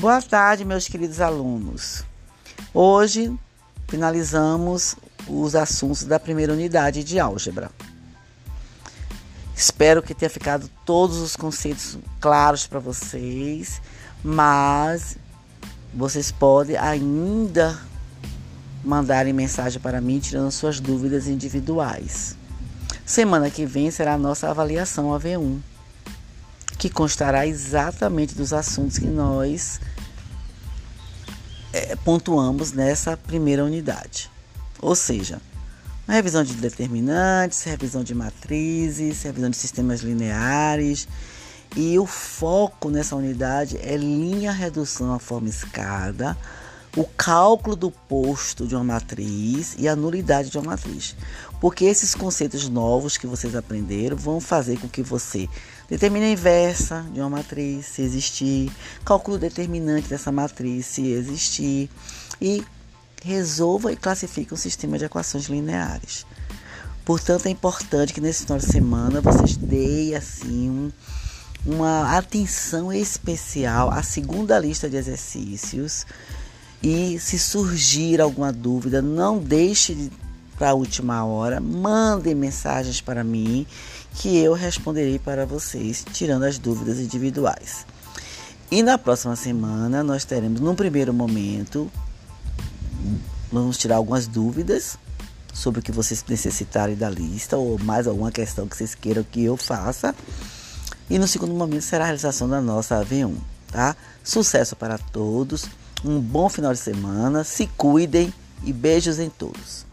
Boa tarde, meus queridos alunos. Hoje finalizamos os assuntos da primeira unidade de álgebra. Espero que tenha ficado todos os conceitos claros para vocês, mas vocês podem ainda mandarem mensagem para mim tirando suas dúvidas individuais. Semana que vem será a nossa avaliação AV1, que constará exatamente dos assuntos que nós é, pontuamos nessa primeira unidade. Ou seja, revisão de determinantes, revisão de matrizes, revisão de sistemas lineares. E o foco nessa unidade é linha redução à forma escada, o cálculo do posto de uma matriz e a nulidade de uma matriz. Porque esses conceitos novos que vocês aprenderam vão fazer com que você determine a inversa de uma matriz, se existir, calcule o determinante dessa matriz, se existir, e resolva e classifique um sistema de equações lineares. Portanto, é importante que nesse final de semana vocês deem assim um, uma atenção especial à segunda lista de exercícios e se surgir alguma dúvida, não deixe para a última hora, mandem mensagens para mim que eu responderei para vocês, tirando as dúvidas individuais. E na próxima semana nós teremos, num primeiro momento, vamos tirar algumas dúvidas sobre o que vocês necessitarem da lista ou mais alguma questão que vocês queiram que eu faça. E no segundo momento será a realização da nossa AV1, tá? Sucesso para todos, um bom final de semana, se cuidem e beijos em todos.